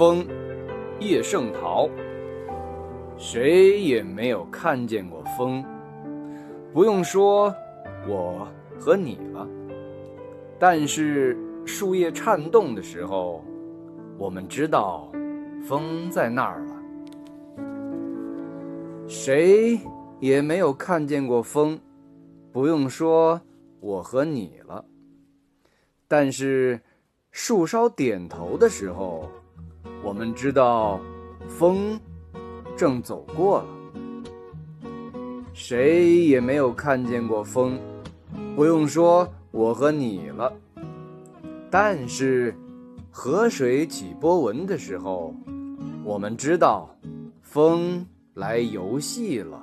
风，叶圣陶。谁也没有看见过风，不用说我和你了。但是树叶颤动的时候，我们知道风在那儿了。谁也没有看见过风，不用说我和你了。但是树梢点头的时候，我们知道风。正走过了，谁也没有看见过风，不用说我和你了。但是河水起波纹的时候，我们知道风来游戏了。